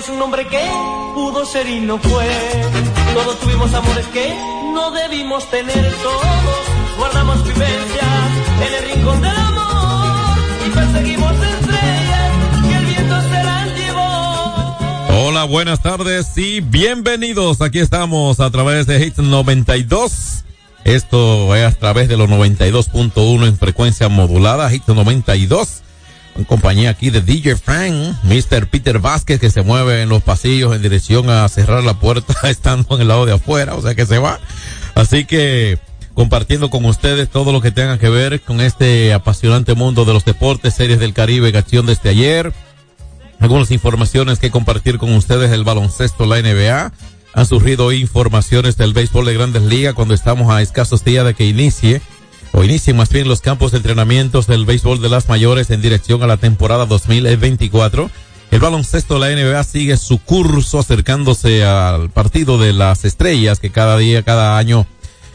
Queríamos un nombre que pudo ser y no fue. Todos tuvimos amores que no debimos tener. Todos guardamos vivencias en el rincón del amor y perseguimos estrellas que el viento se las llevó. Hola, buenas tardes y bienvenidos. Aquí estamos a través de Hits 92. Esto es a través de los 92.1 en frecuencia modulada, Hits 92. En compañía aquí de DJ Frank, Mr. Peter Vázquez que se mueve en los pasillos en dirección a cerrar la puerta estando en el lado de afuera, o sea que se va. Así que compartiendo con ustedes todo lo que tenga que ver con este apasionante mundo de los deportes, series del Caribe, acción desde ayer algunas informaciones que compartir con ustedes el baloncesto, la NBA. Han surgido informaciones del béisbol de grandes ligas cuando estamos a escasos días de que inicie, o inicien más bien los campos de entrenamientos del béisbol de las mayores en dirección a la temporada 2024. El baloncesto de la NBA sigue su curso acercándose al partido de las estrellas que cada día, cada año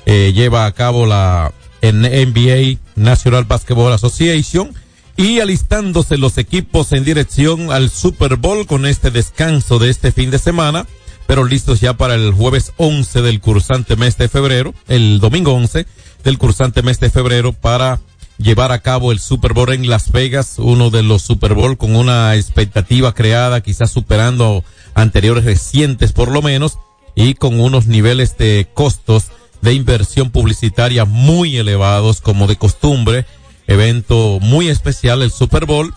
eh, lleva a cabo la NBA National Basketball Association y alistándose los equipos en dirección al Super Bowl con este descanso de este fin de semana, pero listos ya para el jueves 11 del cursante mes de febrero, el domingo 11 del cursante mes de febrero para llevar a cabo el Super Bowl en Las Vegas, uno de los Super Bowl con una expectativa creada, quizás superando anteriores recientes por lo menos, y con unos niveles de costos de inversión publicitaria muy elevados como de costumbre evento muy especial, el Super Bowl.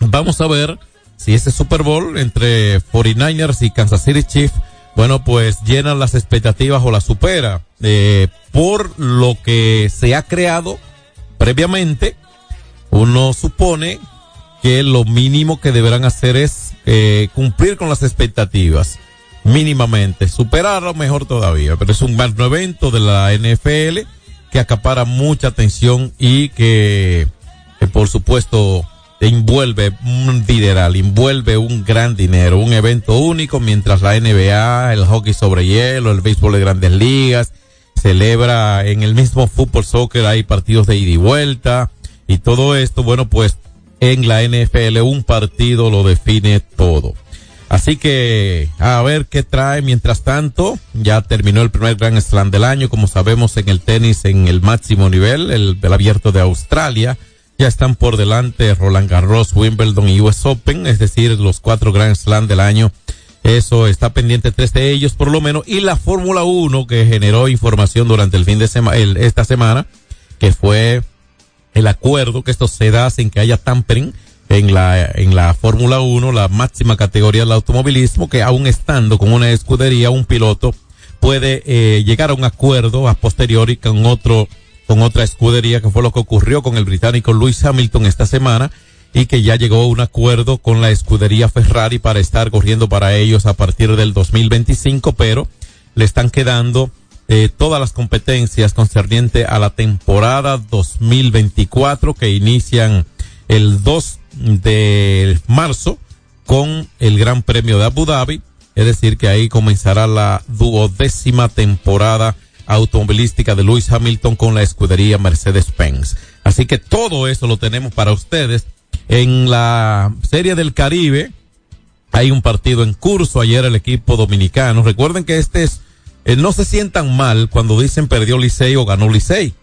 Vamos a ver si ese Super Bowl entre 49ers y Kansas City Chiefs, bueno, pues llenan las expectativas o la supera. Eh, por lo que se ha creado previamente, uno supone que lo mínimo que deberán hacer es eh, cumplir con las expectativas mínimamente, superarlo mejor todavía, pero es un magno evento de la NFL que acapara mucha atención y que, por supuesto envuelve un dineral, envuelve un gran dinero, un evento único mientras la NBA, el hockey sobre hielo, el béisbol de grandes ligas, celebra en el mismo fútbol soccer hay partidos de ida y vuelta y todo esto, bueno, pues en la NFL un partido lo define todo. Así que a ver qué trae. Mientras tanto, ya terminó el primer Grand Slam del año, como sabemos en el tenis en el máximo nivel, el abierto de Australia. Ya están por delante Roland Garros, Wimbledon y US Open, es decir, los cuatro Grand Slam del año. Eso está pendiente tres de ellos por lo menos. Y la Fórmula 1 que generó información durante el fin de semana, esta semana, que fue el acuerdo que esto se da sin que haya tampering en la, en la Fórmula 1, la máxima categoría del automovilismo, que aún estando con una escudería, un piloto puede eh, llegar a un acuerdo a posteriori con otro, con otra escudería, que fue lo que ocurrió con el británico Lewis Hamilton esta semana, y que ya llegó a un acuerdo con la escudería Ferrari para estar corriendo para ellos a partir del 2025, pero le están quedando eh, todas las competencias concernientes a la temporada 2024 que inician el 2 de marzo con el Gran Premio de Abu Dhabi. Es decir, que ahí comenzará la duodécima temporada automovilística de Lewis Hamilton con la escudería Mercedes-Benz. Así que todo eso lo tenemos para ustedes. En la Serie del Caribe hay un partido en curso ayer el equipo dominicano. Recuerden que este es, eh, no se sientan mal cuando dicen perdió Licey o ganó Licey.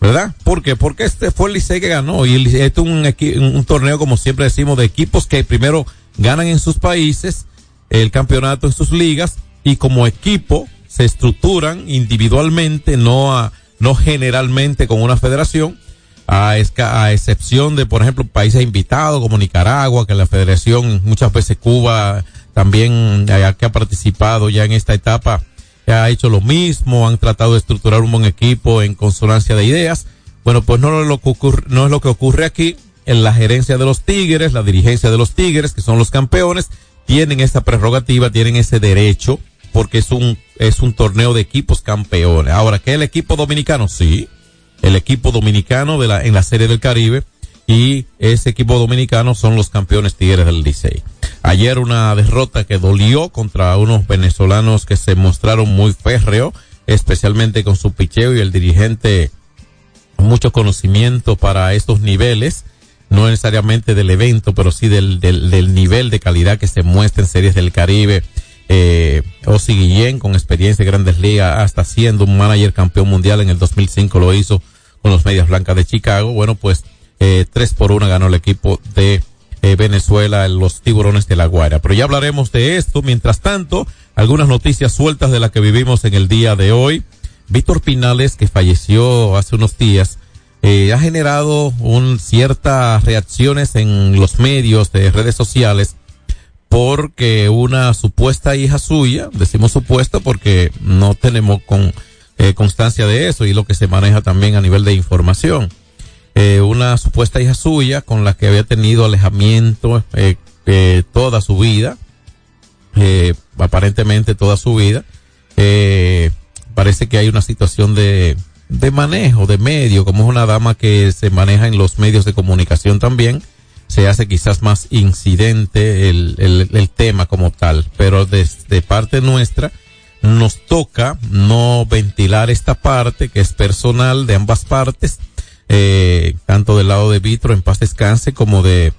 ¿Verdad? ¿Por qué? Porque este fue el Licey que ganó y este es un, un torneo, como siempre decimos, de equipos que primero ganan en sus países el campeonato en sus ligas y como equipo se estructuran individualmente, no a, no generalmente con una federación, a, a excepción de, por ejemplo, países invitados como Nicaragua, que la federación, muchas veces Cuba también, eh, que ha participado ya en esta etapa, ha hecho lo mismo, han tratado de estructurar un buen equipo en consonancia de ideas. Bueno, pues no es lo que ocurre, no es lo que ocurre aquí en la gerencia de los Tigres, la dirigencia de los Tigres, que son los campeones, tienen esta prerrogativa, tienen ese derecho, porque es un, es un torneo de equipos campeones. Ahora, ¿qué el equipo dominicano? Sí, el equipo dominicano de la, en la Serie del Caribe, y ese equipo dominicano son los campeones Tigres del Licey. Ayer una derrota que dolió contra unos venezolanos que se mostraron muy férreo, especialmente con su picheo y el dirigente mucho conocimiento para estos niveles, no necesariamente del evento, pero sí del, del nivel de calidad que se muestra en series del Caribe. Eh, Osi Guillén, con experiencia en grandes ligas, hasta siendo un manager campeón mundial en el 2005 lo hizo con los Medias Blancas de Chicago. Bueno, pues eh, 3 por 1 ganó el equipo de eh, Venezuela, los tiburones de la Guaira. Pero ya hablaremos de esto. Mientras tanto, algunas noticias sueltas de la que vivimos en el día de hoy. Víctor Pinales, que falleció hace unos días, eh, ha generado un, ciertas reacciones en los medios de redes sociales porque una supuesta hija suya, decimos supuesta porque no tenemos con, eh, constancia de eso y lo que se maneja también a nivel de información eh, una supuesta hija suya con la que había tenido alejamiento eh, toda su vida, aparentemente toda su vida. Parece que hay una situación de, de manejo, de medio, como es una dama que se maneja en los medios de comunicación también, se hace quizás más incidente el, el, el tema como tal, pero desde parte nuestra, nos toca no ventilar esta parte que es personal de ambas partes eh, tanto del lado de Vitro en paz descanse como de,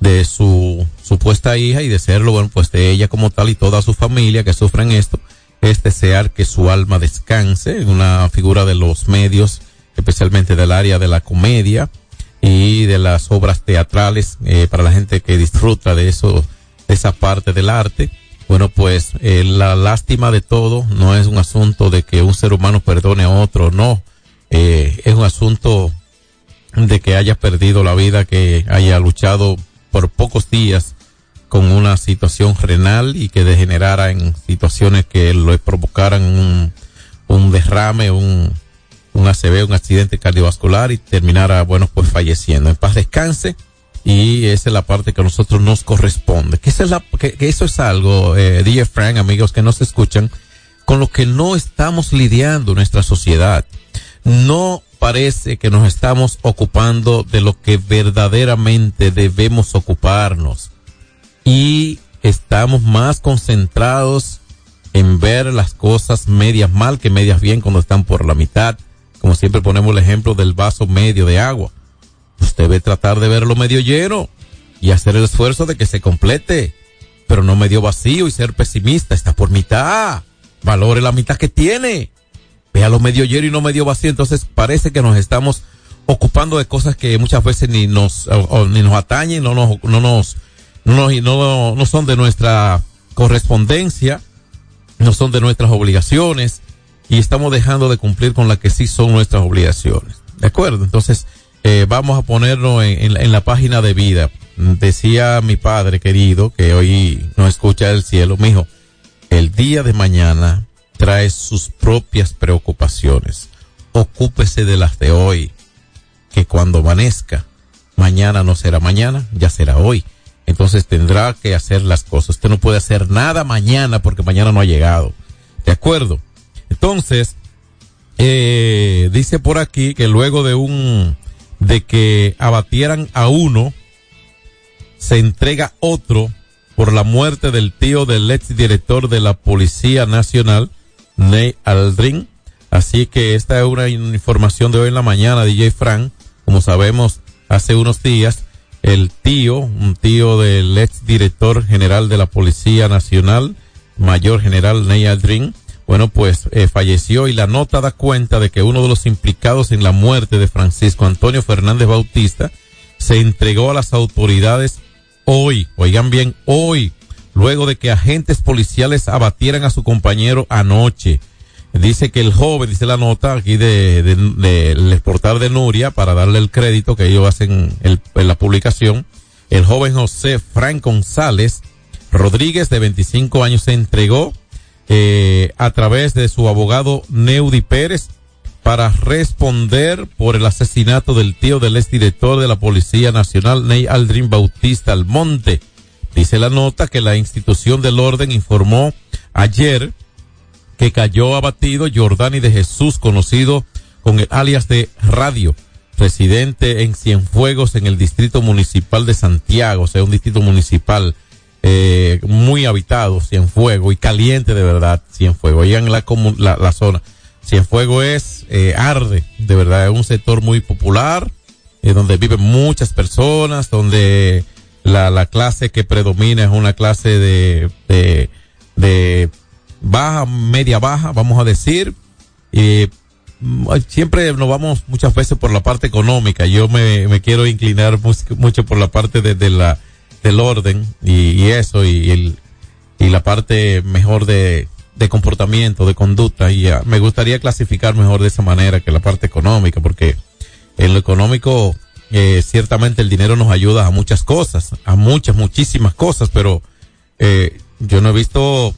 de su supuesta hija y de serlo, bueno, pues de ella como tal y toda su familia que sufren esto, es desear que su alma descanse, una figura de los medios, especialmente del área de la comedia y de las obras teatrales, eh, para la gente que disfruta de eso, de esa parte del arte. Bueno, pues eh, la lástima de todo no es un asunto de que un ser humano perdone a otro, no. Eh, es un asunto de que haya perdido la vida, que haya luchado por pocos días con una situación renal y que degenerara en situaciones que le provocaran un, un derrame, un, un ACV, un accidente cardiovascular y terminara, bueno, pues falleciendo. En paz descanse y esa es la parte que a nosotros nos corresponde. Que, es la, que eso es algo, eh, DJ Frank, amigos que nos escuchan, con lo que no estamos lidiando nuestra sociedad. No parece que nos estamos ocupando de lo que verdaderamente debemos ocuparnos y estamos más concentrados en ver las cosas medias mal que medias bien cuando están por la mitad. Como siempre ponemos el ejemplo del vaso medio de agua. Usted debe tratar de verlo medio lleno y hacer el esfuerzo de que se complete. pero no medio vacío y ser pesimista. Está por mitad. Valore la mitad que tiene. Vea lo medio lleno y no medio vacío. Entonces parece que nos estamos ocupando de cosas que muchas veces ni nos, ni nos atañen, no nos, no nos, no, no, no son de nuestra correspondencia, no son de nuestras obligaciones y estamos dejando de cumplir con las que sí son nuestras obligaciones. ¿De acuerdo? Entonces, eh, vamos a ponerlo en, la página de vida. Decía mi padre querido, que hoy no escucha el cielo, mi hijo, el día de mañana trae sus propias preocupaciones. Ocúpese de las de hoy, que cuando amanezca, mañana no será mañana, ya será hoy. Entonces tendrá que hacer las cosas. Usted no puede hacer nada mañana porque mañana no ha llegado. ¿De acuerdo? Entonces, eh, dice por aquí que luego de un, de que abatieran a uno, se entrega otro por la muerte del tío del ex director de la Policía Nacional, Ney Aldrin. Así que esta es una información de hoy en la mañana, DJ Frank. Como sabemos, hace unos días, el tío, un tío del ex director general de la Policía Nacional, Mayor General Ney Aldrin, bueno, pues eh, falleció y la nota da cuenta de que uno de los implicados en la muerte de Francisco Antonio Fernández Bautista se entregó a las autoridades hoy, oigan bien, hoy, luego de que agentes policiales abatieran a su compañero anoche. Dice que el joven, dice la nota aquí de, de, de, de Nuria, para darle el crédito que ellos hacen el, en la publicación, el joven José Frank González Rodríguez, de 25 años, se entregó eh, a través de su abogado Neudi Pérez para responder por el asesinato del tío del exdirector de la Policía Nacional, Ney Aldrin Bautista Almonte. Dice la nota que la institución del orden informó ayer que cayó abatido Jordani de Jesús, conocido con el alias de Radio, residente en Cienfuegos en el distrito municipal de Santiago, o sea, un distrito municipal eh, muy habitado, Cienfuegos, y caliente de verdad, Cienfuegos. Allá en la, la, la zona. Cienfuegos es, eh, arde, de verdad, es un sector muy popular, eh, donde viven muchas personas, donde la, la clase que predomina es una clase de, de, de baja, media baja, vamos a decir, y siempre nos vamos muchas veces por la parte económica. Yo me, me quiero inclinar mucho por la parte de, de la, del orden y, eso y, el, y la parte mejor de, de comportamiento, de conducta y uh, me gustaría clasificar mejor de esa manera que la parte económica porque en lo económico eh, ciertamente el dinero nos ayuda a muchas cosas, a muchas, muchísimas cosas, pero eh, yo no he visto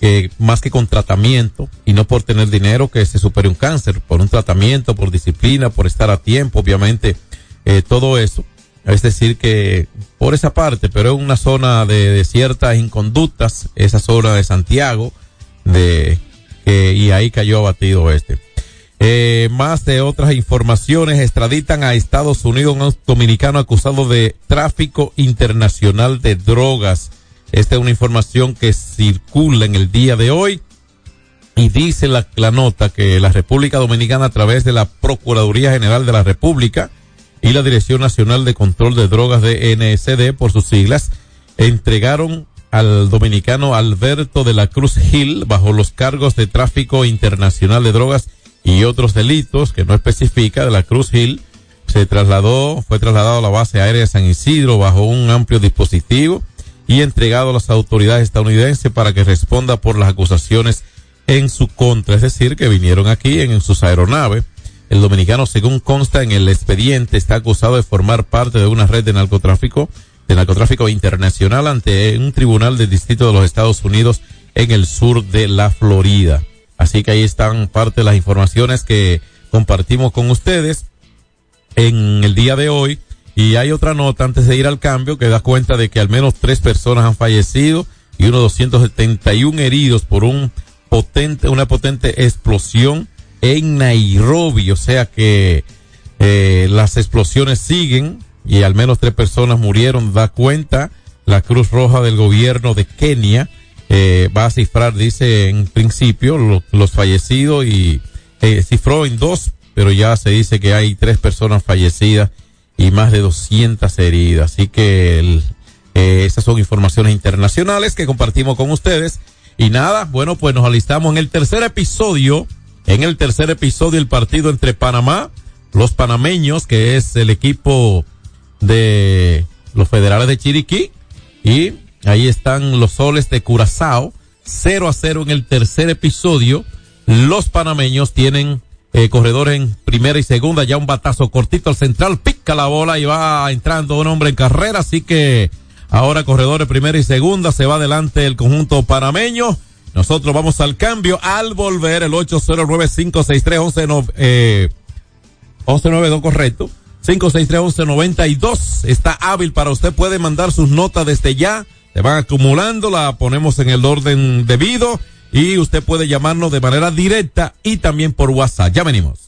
eh, más que con tratamiento y no por tener dinero que se supere un cáncer, por un tratamiento, por disciplina, por estar a tiempo, obviamente, eh, todo eso es decir, que por esa parte, pero es una zona de, ciertas inconductas, esa zona de Santiago, de que y ahí cayó abatido este. Eh, más de otras informaciones, extraditan a Estados Unidos un dominicano acusado de tráfico internacional de drogas. Esta es una información que circula en el día de hoy y dice la, la nota que la República Dominicana a través de la Procuraduría General de la República y la Dirección Nacional de Control de Drogas de NSD por sus siglas entregaron al dominicano Alberto de la Cruz Gil bajo los cargos de tráfico internacional de drogas y otros delitos que no especifica de la Cruz Gil se trasladó, fue trasladado a la base aérea de San Isidro bajo un amplio dispositivo y entregado a las autoridades estadounidenses para que responda por las acusaciones en su contra, es decir, que vinieron aquí en, en sus aeronaves el dominicano, según consta en el expediente, está acusado de formar parte de una red de narcotráfico, de narcotráfico internacional ante un tribunal del distrito de los Estados Unidos en el sur de la Florida. Así que ahí están parte de las informaciones que compartimos con ustedes en el día de hoy. Y hay otra nota antes de ir al cambio que da cuenta de que al menos tres personas han fallecido y unos 271 heridos por un potente, una potente explosión en Nairobi, o sea que eh, las explosiones siguen y al menos tres personas murieron, da cuenta la Cruz Roja del gobierno de Kenia, eh, va a cifrar, dice en principio, lo, los fallecidos y eh, cifró en dos, pero ya se dice que hay tres personas fallecidas y más de 200 heridas, así que Eh, esas son informaciones internacionales que compartimos con ustedes. Y nada, bueno, pues nos alistamos en el tercer episodio, en el tercer episodio el partido entre Panamá, los panameños, que es el equipo de los federales de Chiriquí, y ahí están los soles de Curazao, 0 a 0 en el tercer episodio. Los panameños tienen eh, corredores en primera y segunda, ya un batazo cortito al central, pica la bola y va entrando un hombre en carrera, así que ahora corredores primera y segunda, se va adelante el conjunto panameño. Nosotros vamos al cambio al volver el 809-563-1192, eh, 1192 correcto. 563-1192 está hábil para usted, puede mandar sus notas desde ya, se van acumulando, la ponemos en el orden debido y usted puede llamarnos de manera directa y también por WhatsApp. Ya venimos.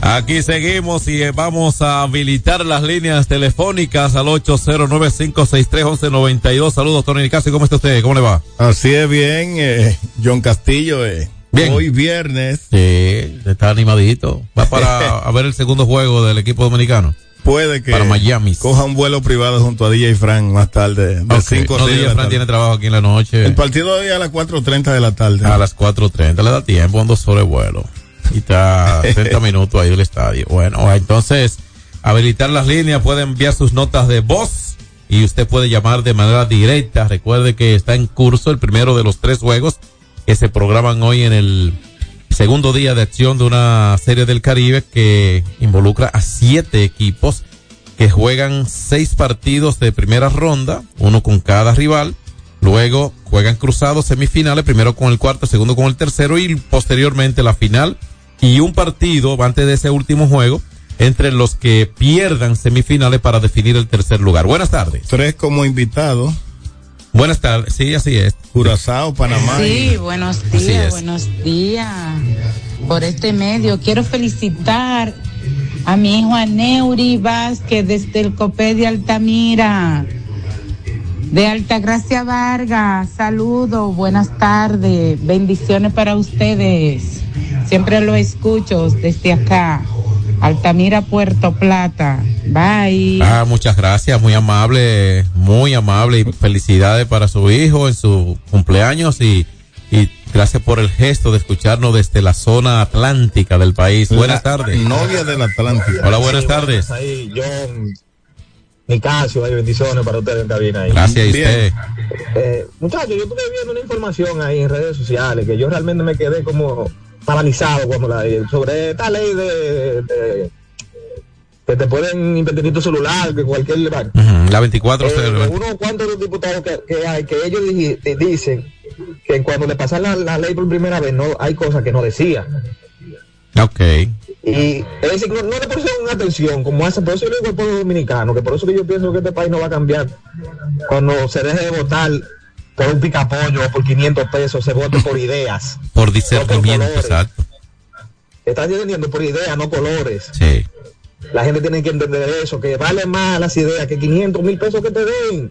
Aquí seguimos y eh, vamos a habilitar las líneas telefónicas al 809-563-1192. Saludos, Tony Nicasio. ¿Cómo está usted? ¿Cómo le va? Así es bien, eh, John Castillo. Eh. Bien. Hoy viernes. Sí, está animadito. Va para a ver el segundo juego del equipo dominicano. Puede que Para Miami. coja un vuelo privado junto a DJ Frank más tarde. De Ok. 5 a No, 6 de DJ Fran tiene trabajo aquí en la noche. El partido hoy a las 4.30 de la tarde. A las 4.30 le da tiempo, horas de vuelo. Y está 30 minutos ahí del estadio. Bueno, entonces, habilitar las líneas, puede enviar sus notas de voz y usted puede llamar de manera directa. Recuerde que está en curso el primero de los tres juegos que se programan hoy en el segundo día de acción de una serie del Caribe que involucra a siete equipos que juegan seis partidos de primera ronda, uno con cada rival. Luego juegan cruzados semifinales, primero con el cuarto, segundo con el tercero y posteriormente la final. Y un partido antes de ese último juego entre los que pierdan semifinales para definir el tercer lugar. Buenas tardes. Tres como invitados. Buenas tardes. Sí, así es. Curazao, Panamá. Sí, buenos días, buenos días. Por este medio quiero felicitar a mi hijo Aneuri Vázquez desde el Copé de Altamira. De Altagracia Vargas, saludos, buenas tardes, bendiciones para ustedes. Siempre lo escucho desde acá, Altamira, Puerto Plata. Bye. Ah, muchas gracias, muy amable, muy amable y felicidades para su hijo en su cumpleaños y, y gracias por el gesto de escucharnos desde la zona atlántica del país. Buenas tardes. Novia del Atlántico. Hola, buenas tardes. Ahí, John, Nicasio, hay bendiciones para ustedes en cabina ahí. Gracias a usted. Eh, muchachos, yo estuve viendo una información ahí en redes sociales que yo realmente me quedé como paralizado cuando la vi, sobre esta ley de, de- que te pueden invertir tu celular, que cualquier La 24 Eh, de los diputados que, que hay, que ellos di- di- dicen que cuando le pasan la, la ley por primera vez, no hay cosas que no decía. Ok. Y es decir, no, no le pusieron atención como hace, por eso yo digo al pueblo dominicano, que por eso que yo pienso que este país no va a cambiar cuando se deje de votar por un picapollo o por 500 pesos, se vote por ideas. Por discernimiento, exacto. Estás entendiendo por ideas, no colores. Sí. La gente tiene que entender eso, que vale más las ideas que 500 mil pesos que te den.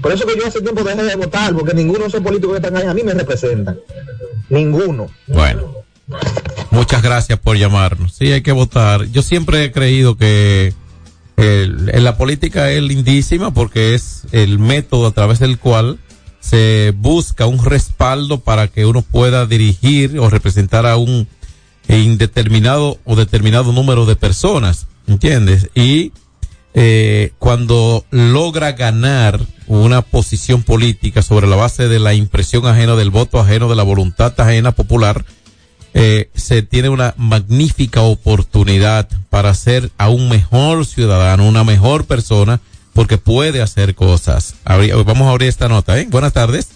Por eso que yo hace tiempo dejé de votar, porque ninguno de esos políticos que están ahí a mí me representan. Ninguno. Bueno. Muchas gracias por llamarnos. Sí, hay que votar. Yo siempre he creído que el- en la política es lindísima porque es el método a través del cual se busca un respaldo para que uno pueda dirigir o representar a un indeterminado o determinado número de personas, ¿entiendes? Y eh, cuando logra ganar una posición política sobre la base de la impresión ajena, del voto ajeno, de la voluntad ajena popular, eh, se tiene una magnífica oportunidad para ser aún mejor ciudadano, una mejor persona, porque puede hacer cosas. Vamos a abrir esta nota, ¿eh? Buenas tardes.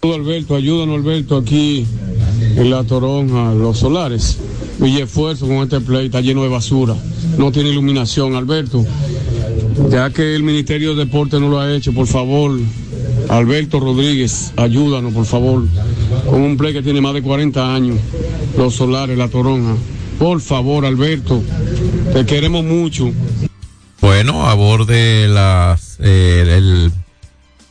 Alberto, ayúdanos Alberto aquí en la toronja, los solares. Villa Esfuerzo con este play está lleno de basura, no tiene iluminación, Alberto. Ya que el Ministerio de Deporte no lo ha hecho, por favor, Alberto Rodríguez, ayúdanos, por favor, con un play que tiene más de 40 años, los solares, la toronja. Por favor, Alberto, te queremos mucho. Bueno, aborde las, eh, el,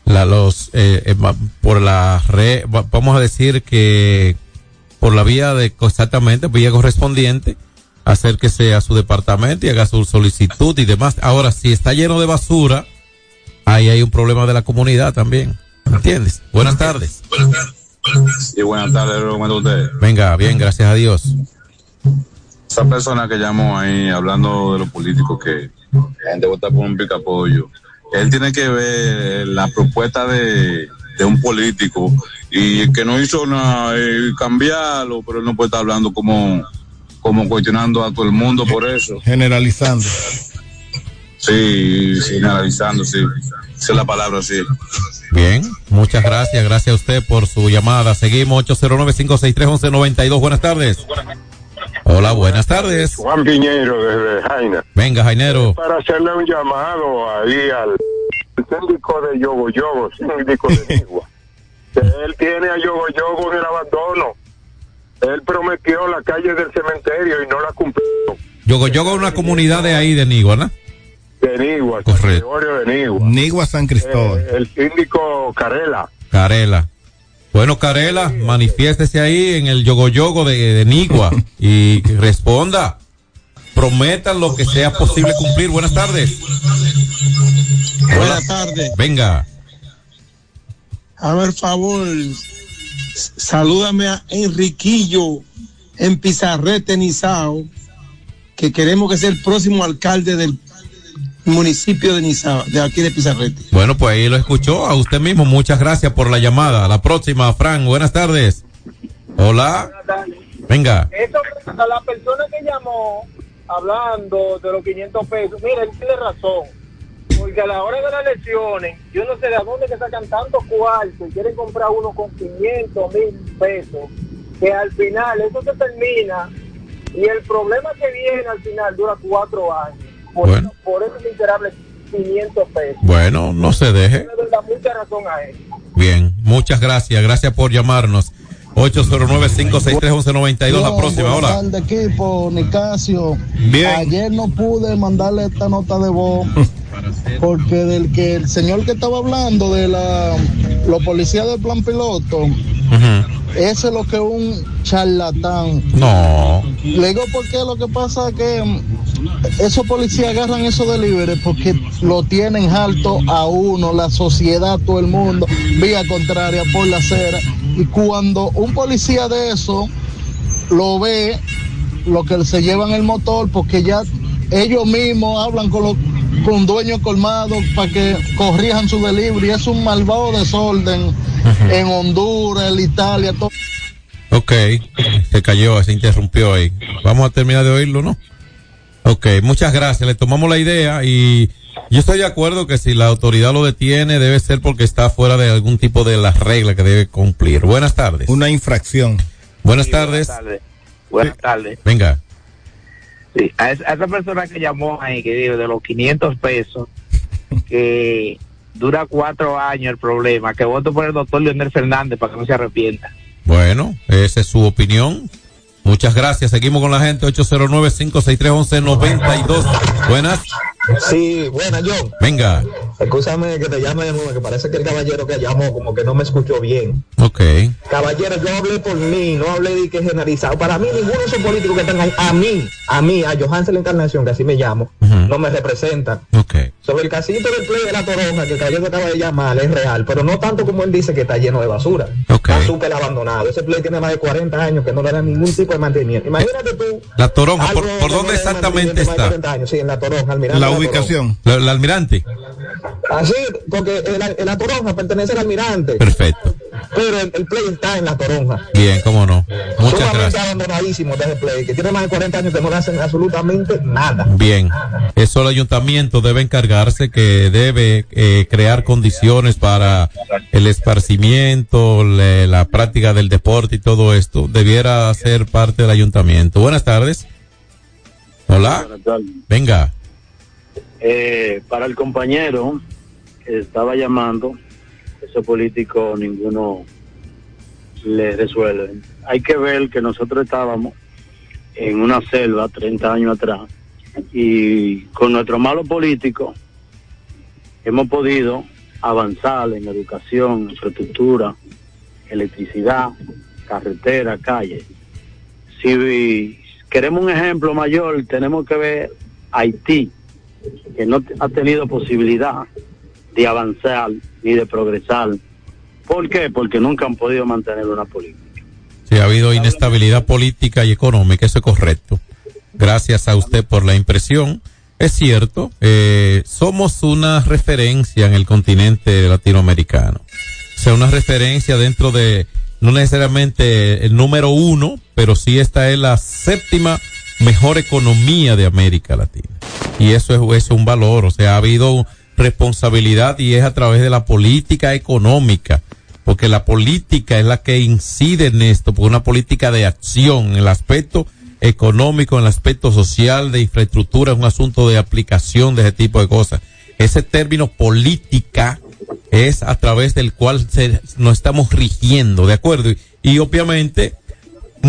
la, los, eh, eh, por la red, va- vamos a decir que por la vía de, exactamente, vía correspondiente, acérquese a su departamento y haga su solicitud y demás. Ahora, si está lleno de basura, ahí hay un problema de la comunidad también. ¿Entiendes? Buenas tardes. Buenas tardes, ¿cómo está usted? Venga, bien, gracias a Dios. Esa persona que llamó ahí hablando de los políticos que la gente vota por un picapollo, él tiene que ver la propuesta de, de un político y que no hizo nada, cambiarlo, pero él no puede estar hablando como, como cuestionando a todo el mundo por eso. Generalizando. Sí, generalizando, sí. Esa es la palabra, sí. Bien, muchas gracias, gracias a usted por su llamada. Seguimos 809-563-1192. Buenas tardes. Hola, buenas tardes. Juan Piñero desde Jaina. Venga, Jainero. Para hacerle un llamado ahí al síndico de Yogo Yogo, síndico de Nigua. Que él tiene a Yogo Yogo en el abandono. Él prometió la calle del cementerio y no la cumplió. Yogo Yogo es una comunidad de ahí, de Nigua, ¿no? De Nigua, San Correcto. De Nigua. Nigua San Cristóbal. Eh, el síndico Carela. Carela. Bueno, Carela, manifiéstese ahí en el yogo yogo de, de Nigua y responda. Prometan lo que sea posible cumplir. Buenas tardes. Buenas tardes. Venga. A ver, favor, salúdame a Enriquillo en Pizarrete, Nizao, que queremos que sea el próximo alcalde del municipio de Nizao, de aquí de Pizarrete. Bueno, pues ahí lo escuchó a usted mismo. Muchas gracias por la llamada. La próxima, Fran. Buenas tardes. Hola. Venga. Eso, a la persona que llamó hablando de los 500 pesos, mira, él tiene razón. Porque a la hora de las elecciones, yo no sé de dónde que sacan tantos cuartos y quieren comprar uno con 500 mil pesos, que al final eso se termina y el problema que viene al final dura cuatro años. Por, Bueno. eso, por esos miserables 500 pesos. Bueno, no se deje. Le doy mucha razón a él. Bien, muchas gracias. Gracias por llamarnos. 809-563-1192. La próxima, hola. equipo, Nicasio. Bien. Ayer no pude mandarle esta nota de voz porque del que el señor que estaba hablando de la los policías del plan piloto, ese es lo que es un charlatán. No. Le digo porque lo que pasa es que mm, esos policías agarran esos delivery porque lo tienen alto a uno, la sociedad, todo el mundo, vía contraria por la acera. Y cuando un policía de eso lo ve, lo que se llevan el motor, porque ya ellos mismos hablan con los con dueños colmados para que corrijan su delivery. Es un malvado desorden en Honduras, en Italia, todo. Ok, se cayó, se interrumpió ahí. Vamos a terminar de oírlo, ¿no? Ok, muchas gracias. Le tomamos la idea y yo estoy de acuerdo que si la autoridad lo detiene debe ser porque está fuera de algún tipo de las reglas que debe cumplir. Buenas tardes. Una infracción. Buenas tardes. Buenas tardes. Venga. Sí, a, esa, persona que llamó ahí, que dijo de los 500 pesos, que dura cuatro años el problema, que voto por el doctor Leonel Fernández para que no se arrepienta. Bueno, esa es su opinión. Muchas gracias. Seguimos con la gente. 809-563-1192. Buenas. Sí, buena, John. Venga. Escúchame que te llame de nuevo, que parece que el caballero que llamó como que no me escuchó bien. Ok. Caballero, yo hablé por mí, no hablé de que generalizado. Para mí, ninguno de esos políticos que están ahí, a mí, a mí, a Johansel la Encarnación, que así me llamo, no me representan. Ok. Sobre el casito del play de la toronja, que el caballero acaba de llamar, es real, pero no tanto como él dice que está lleno de basura. Está súper abandonado. Ese play tiene más de 40 años que no le dan ningún tipo de mantenimiento. Imagínate tú. La toronja, ¿por, por dónde exactamente mantenimiento más de está? 40 años, sí, en la toronja, almirante. La ubicación. La, la almirante. Así, porque el, el- la toronja pertenece al almirante. Perfecto. Pero el, el play está en la toronja. Bien, cómo no. Muchas Sumamente gracias. abandonadísimo de ese play, que tiene más de 40 años que no le hacen absolutamente nada. Bien, eso el ayuntamiento debe encargarse que debe eh, crear condiciones para el esparcimiento, le- la práctica del deporte y todo esto. Debiera ser parte del ayuntamiento. Buenas tardes. Hola. Buenas tardes. Venga. Eh, para el compañero que estaba llamando, ese político ninguno le resuelve. Hay que ver que nosotros estábamos en una selva 30 años atrás y con nuestro malo político hemos podido avanzar en educación, infraestructura, electricidad, carretera, calle. Si queremos un ejemplo mayor, tenemos que ver Haití, que no ha tenido posibilidad de avanzar ni de progresar. ¿Por qué? Porque nunca han podido mantener una política. Si ha habido inestabilidad política y económica, eso es correcto. Gracias a usted por la impresión. Es cierto, eh, somos una referencia en el continente latinoamericano. O sea, una referencia dentro de, no necesariamente el número uno, pero sí esta es la séptima mejor economía de América Latina. Y eso es, es un valor, o sea, ha habido responsabilidad y es a través de la política económica porque la política es la que incide en esto, por una política de acción, en el aspecto económico, en el aspecto social, de infraestructura, es un asunto de aplicación de ese tipo de cosas. Ese término política es a través del cual se, nos estamos rigiendo, ¿de acuerdo? Y obviamente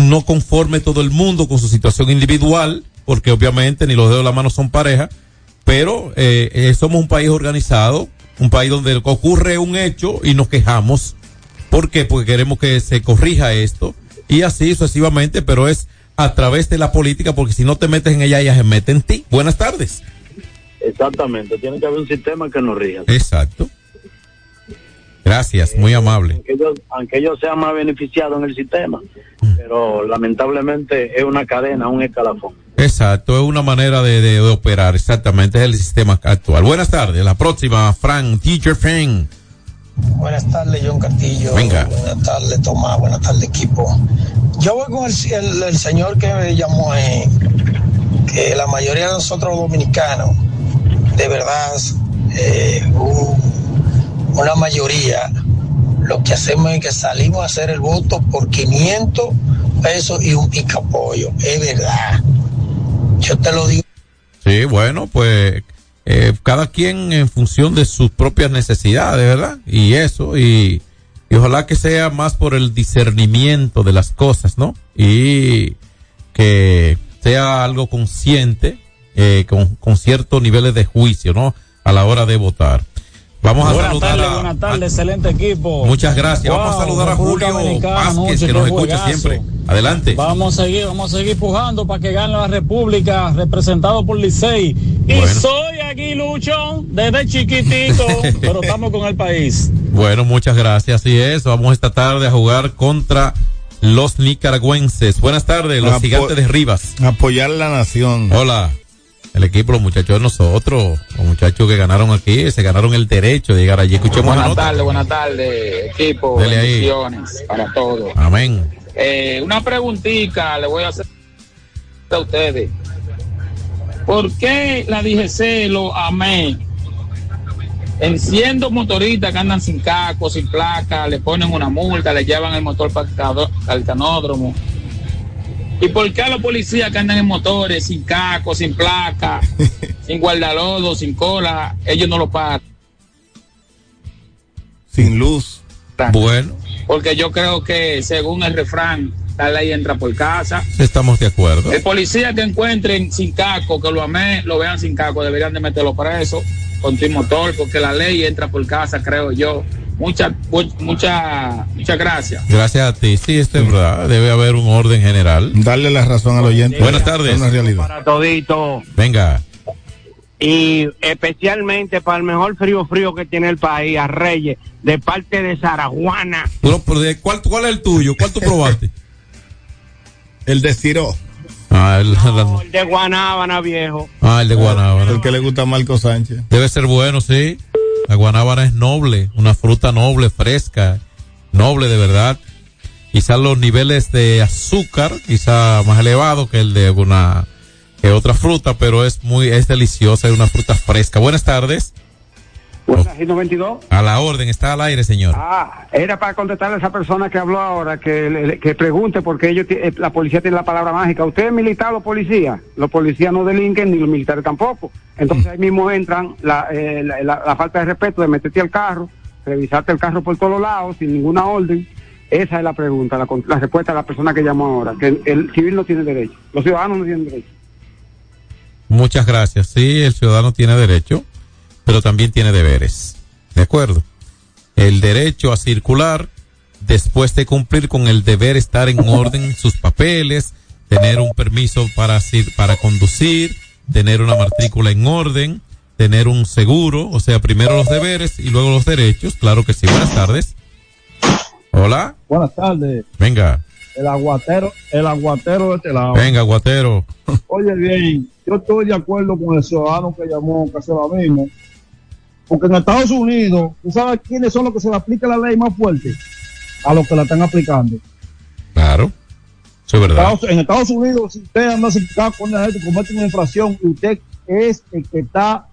no conforme todo el mundo con su situación individual, porque obviamente ni los dedos de la mano son pareja, pero eh, eh, somos un país organizado, un país donde ocurre un hecho y nos quejamos ¿Por qué? Porque queremos que se corrija esto y así sucesivamente, pero es a través de la política, porque si no te metes en ella, ella se mete en ti. Buenas tardes. Exactamente, tiene que haber un sistema que nos rija. Exacto. Gracias, muy amable. Aunque ellos, aunque ellos sean más beneficiados en el sistema, Mm. pero lamentablemente es una cadena, un escalafón. Exacto, es una manera de, de- de operar, exactamente, es el sistema actual. Buenas tardes, la próxima, Frank, Teacher Frank. Buenas tardes, John Castillo. Venga. Buenas tardes, Tomás. Buenas tardes, equipo. Yo voy con el, el- el señor que me llamó ahí, que la mayoría de nosotros dominicanos, de verdad, eh, un- una mayoría, lo que hacemos es que salimos a hacer el voto por 500 pesos y un picapollo. Es verdad. Yo te lo digo. Sí, bueno, pues eh, cada quien en función de sus propias necesidades, ¿verdad? Y eso, y, ojalá que sea más por el discernimiento de las cosas, ¿no? Y que sea algo consciente, eh, con, con ciertos niveles de juicio, ¿no? A la hora de votar. Vamos a buenas saludar tardes, a- buenas tardes, excelente equipo. Muchas gracias. Vamos a saludar a Julio Vázquez, que nos escucha juegazo. siempre. Adelante. Vamos a seguir, vamos a seguir pujando para que gane la República, representado por Licey. Y Bueno. soy aquí, Lucho, desde chiquitito, pero estamos con el país. Bueno, muchas gracias. Así es, vamos esta tarde a jugar contra los nicaragüenses. Buenas tardes, los Apo- gigantes de Rivas. Apoyar la nación. Hola. El equipo, los muchachos de nosotros, los muchachos que ganaron aquí, se ganaron el derecho de llegar allí. Escuchemos Buenas tardes, buenas tardes, equipo. Dele ahí. Bendiciones para todos. Amén. Eh, una preguntita le voy a hacer a ustedes. ¿Por qué la DGC lo amé? En siendo motoristas que andan sin casco, sin placa, le ponen una multa, le llevan el motor para el canódromo. ¿Y por qué a los policías que andan en motores sin casco, sin placa, sin guardalodo, sin cola, ellos no lo pagan? Sin luz. Bueno, Porque yo creo que según el refrán, la ley entra por casa. estamos de acuerdo. El policía que encuentren sin casco, que lo amé, lo vean sin casco, deberían de meterlo preso con tu motor, porque la ley entra por casa, creo yo. Muchas, muchas, muchas gracias. Gracias a ti. Sí, esto es verdad. Debe haber un orden general. Darle la razón al oyente. Buenas tardes. Es una realidad. para todito Venga. y especialmente para el mejor frío frío que tiene el país, a Reyes, de parte de Zarajuana. Lo- pero de- ¿Cuál, ¿Cuál es el tuyo? ¿Cuál tú probaste? El de Ciro. Ah, el, No, el de Guanábana, viejo. ah, el de Guanábana. El que le gusta a Marco Sánchez. Debe ser bueno, sí. La guanábana es noble, una fruta noble, fresca, noble de verdad. Quizás los niveles de azúcar, quizá más elevados que el de una que otra fruta, pero es muy, es deliciosa, es una fruta fresca. Buenas tardes. Buenas, 92. A la orden, está al aire, señor. Ah, era para contestarle a esa persona que habló ahora, que, que pregunte por qué ellos, eh, la policía tiene la palabra mágica. ¿Usted es militar o los policías? Los policías no delinquen ni los militares tampoco. Entonces ahí mismo entran la, eh, la, la- la falta de respeto de meterte al carro, revisarte el carro por todos lados sin ninguna orden. Esa es la pregunta, la, la respuesta a la persona que llamó ahora, que el, el civil no tiene derecho, los ciudadanos no tienen derecho. Muchas gracias. Sí, el ciudadano tiene derecho, pero también tiene deberes. ¿De acuerdo? El derecho a circular después de cumplir con el deber estar en orden sus papeles, tener un permiso para, para conducir, tener una matrícula en orden, tener un seguro, o sea, primero los deberes y luego los derechos. Claro que sí. Buenas tardes. Hola. Buenas tardes. Venga, El aguatero, el aguatero de este lado. venga, guatero. Oye bien, yo estoy de acuerdo con el ciudadano que llamó, que hace lo mismo. Porque en Estados Unidos, ¿tú sabes quiénes son los que se le aplica la ley más fuerte? A los que la están aplicando. Claro. Eso es verdad. Estados- en Estados Unidos, si usted anda sin casco con la gente, comete una infracción y usted es el que está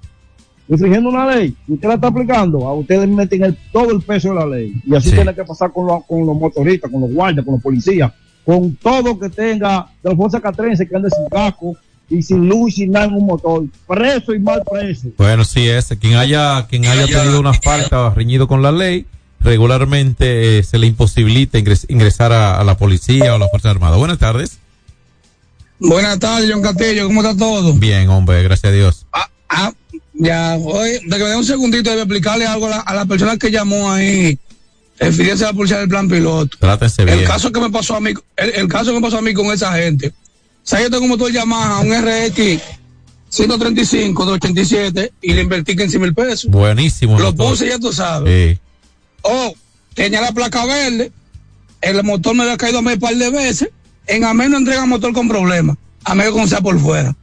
infringiendo una ley y usted la está aplicando, a usted le meten el- todo el peso de la ley. Y así Sí. tiene que pasar con, los- con los motoristas, con los guardias, con los policías, con todo que tenga de la fuerza catrense que ande sin casco y sin luz y sin nada en un motor. Preso y mal preso. Bueno, sí es. Quien haya, quien haya tenido una falta reñido con la ley, regularmente eh, se le imposibilita ingres- ingresar a, a la policía o a la Fuerza Armada. Buenas tardes. Buenas tardes, John Castillo, ¿cómo está todo? Bien, hombre, gracias a Dios. Ah, ya, oye, de que me dé un segundito, debe explicarle algo a la, a la persona que llamó ahí, Eficiencia de la policía del plan piloto. Trátense El bien. caso que me pasó a mí, el, el caso que me pasó a mí con esa gente. O sea, yo tengo un motor Yamaha, un RX 135 de 87 y le invertí 15 mil pesos. Buenísimo. Lo puse, ya tú sabes. Sí. Oh, tenía la placa verde, el motor me había caído a mí un par de veces, en Amén no entrega motor con problemas, a que no sea por fuera.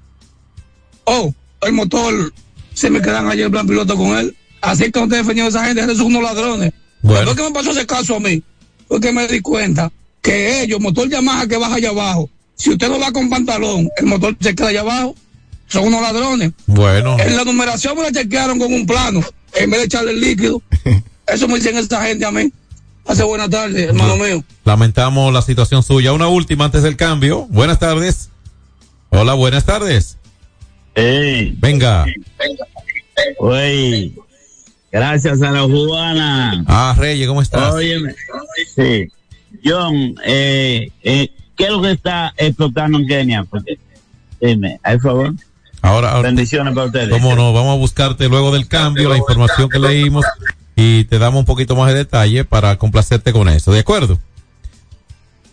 Oh, el motor se me quedan allí en plan piloto con él. Así que no te defendiendo a esa gente, son unos ladrones. Bueno. Después que me pasó ese caso a mí, porque me di cuenta que ellos, motor Yamaha que baja allá abajo, si usted no va con pantalón, el motor se queda allá abajo, son unos ladrones. Bueno. En la numeración me la chequearon con un plano, en vez de echarle el líquido. Eso me dicen esa gente a mí. Hace buenas tardes, hermano mío. Lamentamos la situación suya. Una última antes del cambio. Buenas tardes. Hola, buenas tardes. Ey. Venga. Oye, gracias a la cubana. Ah, Reyes, ¿cómo estás? Óyeme, sí. John, eh, eh, ¿qué es lo que está explotando en Kenia? Porque, dime, por favor. Ahora, ahora- Bendiciones para ustedes. ¿Cómo no? Vamos a buscarte luego del cambio la información que leímos y te damos un poquito más de detalle para complacerte con eso. ¿De acuerdo?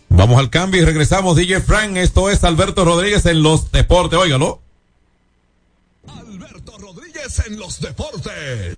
Vamos al cambio y regresamos. DJ Frank, esto es Alberto Rodríguez en los deportes. Óigalo. en los deportes.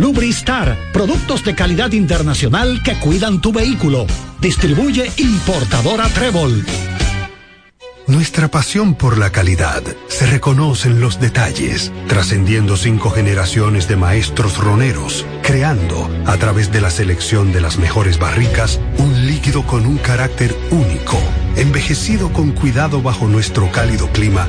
Lubristar, productos de calidad internacional que cuidan tu vehículo. Distribuye importadora Trébol. Nuestra pasión por la calidad se reconoce en los detalles, trascendiendo cinco generaciones de maestros roneros, creando, a través de la selección de las mejores barricas, un líquido con un carácter único, envejecido con cuidado bajo nuestro cálido clima,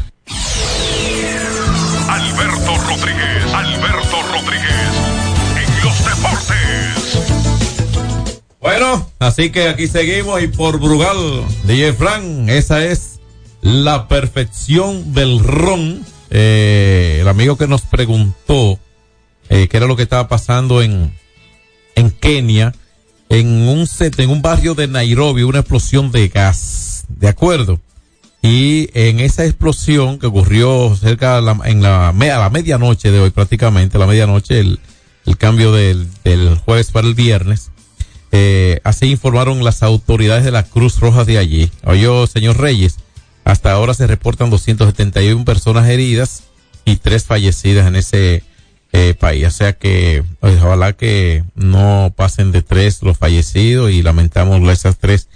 Alberto Rodríguez, Alberto Rodríguez, en los deportes. Bueno, así que aquí seguimos y por Brugal, DJ Frank, esa es la perfección del ron. Eh, el amigo que nos preguntó eh, qué era lo que estaba pasando en, en Kenia, en un set, en un barrio de Nairobi, una explosión de gas, ¿de acuerdo? Y en esa explosión que ocurrió cerca de la, en la, a la medianoche de hoy prácticamente, la medianoche, el, el cambio del, del jueves para el viernes, eh, así informaron las autoridades de la Cruz Roja de allí. Oye, señor Reyes, hasta ahora se reportan 271 personas heridas y tres fallecidas en ese eh, país. O sea que ojalá que no pasen de tres los fallecidos y lamentamos esas tres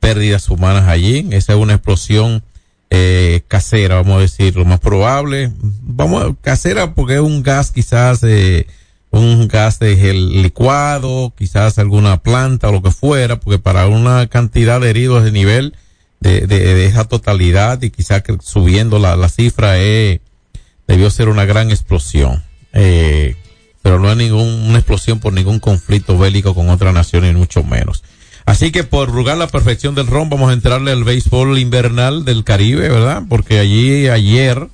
pérdidas humanas allí. Esa es una explosión eh, casera, vamos a decir, lo más probable. Vamos, casera porque es un gas quizás, eh, un gas de gel licuado, quizás alguna planta o lo que fuera, porque para una cantidad de heridos de nivel de, de, de esa totalidad y quizás subiendo la, la cifra eh, debió ser una gran explosión. Eh, pero no hay ninguna explosión por ningún conflicto bélico con otra nación y mucho menos. Así que por rugar la perfección del ron, vamos a entrarle al béisbol invernal del Caribe, ¿verdad? Porque allí ayer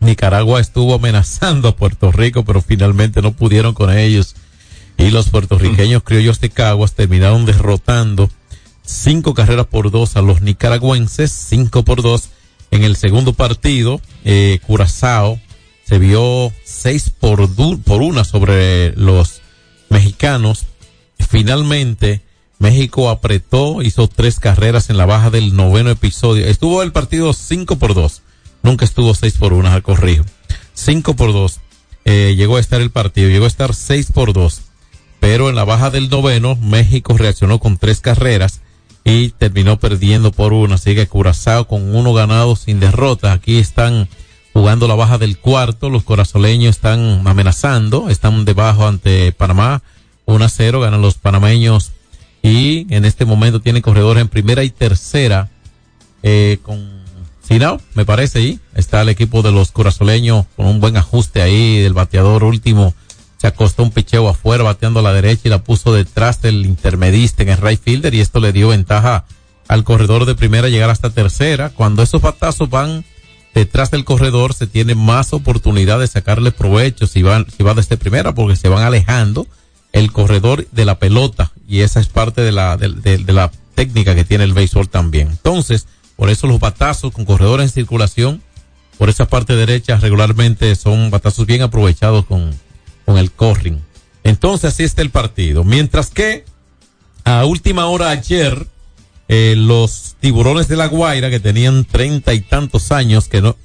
Nicaragua estuvo amenazando a Puerto Rico, pero finalmente no pudieron con ellos. Y los puertorriqueños criollos de Caguas terminaron derrotando cinco carreras por dos a los nicaragüenses, cinco por dos. En el segundo partido, eh, Curazao se vio seis por, por una sobre los mexicanos. Finalmente, México apretó, hizo tres carreras en la baja del noveno episodio. Estuvo el partido cinco por dos. Nunca estuvo seis por una, al corrijo. Cinco por dos. Eh, llegó a estar el partido, llegó a estar seis por dos. Pero en la baja del noveno, México reaccionó con tres carreras y terminó perdiendo por una. Así que Curazao con uno ganado sin derrota. Aquí están jugando la baja del cuarto. Los corazoleños están amenazando. Están debajo ante Panamá. 1 a 0 ganan los panameños. Y en este momento tienen corredores en primera y tercera. Eh, con Sinao, me parece ahí. Está el equipo de los corazoleños con un buen ajuste ahí del bateador último. Se acostó un picheo afuera bateando a la derecha y la puso detrás del intermedista en el right fielder y esto le dio ventaja al corredor de primera llegar hasta tercera. Cuando esos batazos van detrás del corredor se tiene más oportunidad de sacarle provecho si van, si va desde primera porque se van alejando el corredor de la pelota y esa es parte de la, de, de- de la técnica que tiene el béisbol también. Entonces, por eso los batazos con corredores en circulación por esa parte derecha regularmente son batazos bien aprovechados con, con el corring. Entonces así está el partido. Mientras que a última hora ayer, eh, los tiburones de la Guaira que tenían treinta y tantos años, que no,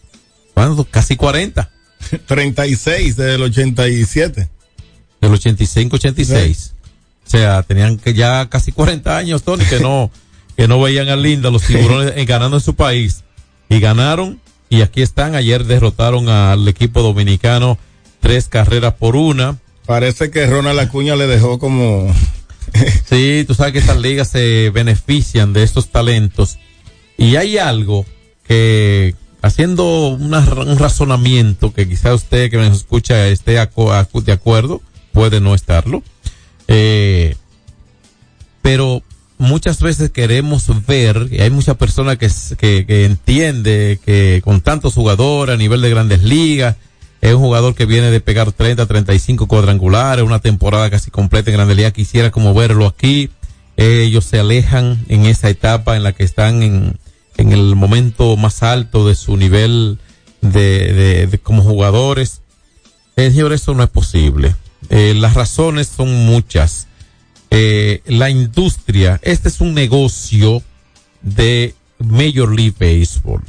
¿cuánto? Casi cuarenta. 36 del 87. Del 85-86. O sea, tenían que ya casi 40 años, Tony, que no, que no veían a Linda los tiburones eh, ganando en su país. Y ganaron, y aquí están. Ayer derrotaron al equipo dominicano tres carreras por una. Parece que Ronald Acuña le dejó como. Sí, tú sabes que estas ligas se benefician de estos talentos. Y hay algo que, haciendo una- un razonamiento que quizá usted que me escucha esté de acuerdo, puede no estarlo. Eh, pero muchas veces queremos ver, y hay muchas personas que, que, que entiende que con tantos jugadores a nivel de grandes ligas, es un jugador que viene de pegar 30, 35 cuadrangulares, una temporada casi completa en Grandes Ligas. Quisiera como verlo aquí. Ellos se alejan en esa etapa en la que están en, en el momento más alto de su nivel de, de, de como jugadores. Eh, señor, eso no es posible. Eh, las razones son muchas. Eh, la industria, este es un negocio de Major League Baseball.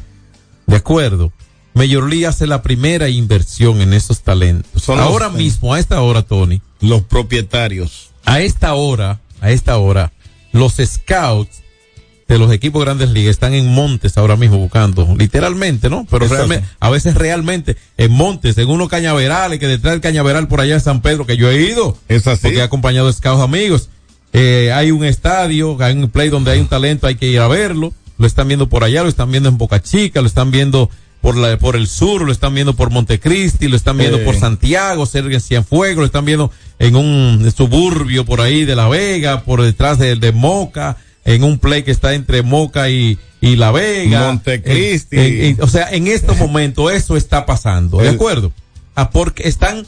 ¿De acuerdo? Major League hace la primera inversión en esos talentos. Son los- ahora mismo, a esta hora, Tony. Los propietarios. A esta hora, a esta hora, los scouts de los equipos grandes ligas están en montes ahora mismo buscando, literalmente, ¿no? Pero Exacto. realmente, a veces realmente en montes, en unos cañaverales, que detrás del cañaveral por allá en San Pedro, que yo he ido, Es así. porque he acompañado a scouts amigos. Eh, hay un estadio, hay un play donde hay un talento, hay que ir a verlo. Lo están viendo por allá, lo están viendo en Boca Chica, lo están viendo por la, por el sur, lo están viendo por Montecristi, lo están viendo Eh. por Santiago, cerca de Cienfuegos, lo están viendo en un suburbio por ahí de La Vega, por detrás de, de Moca, en un play que está entre Moca y, y La Vega. Montecristi. En- en- en- o sea, en este momento eso está pasando, ¿de El- acuerdo? Ah, porque están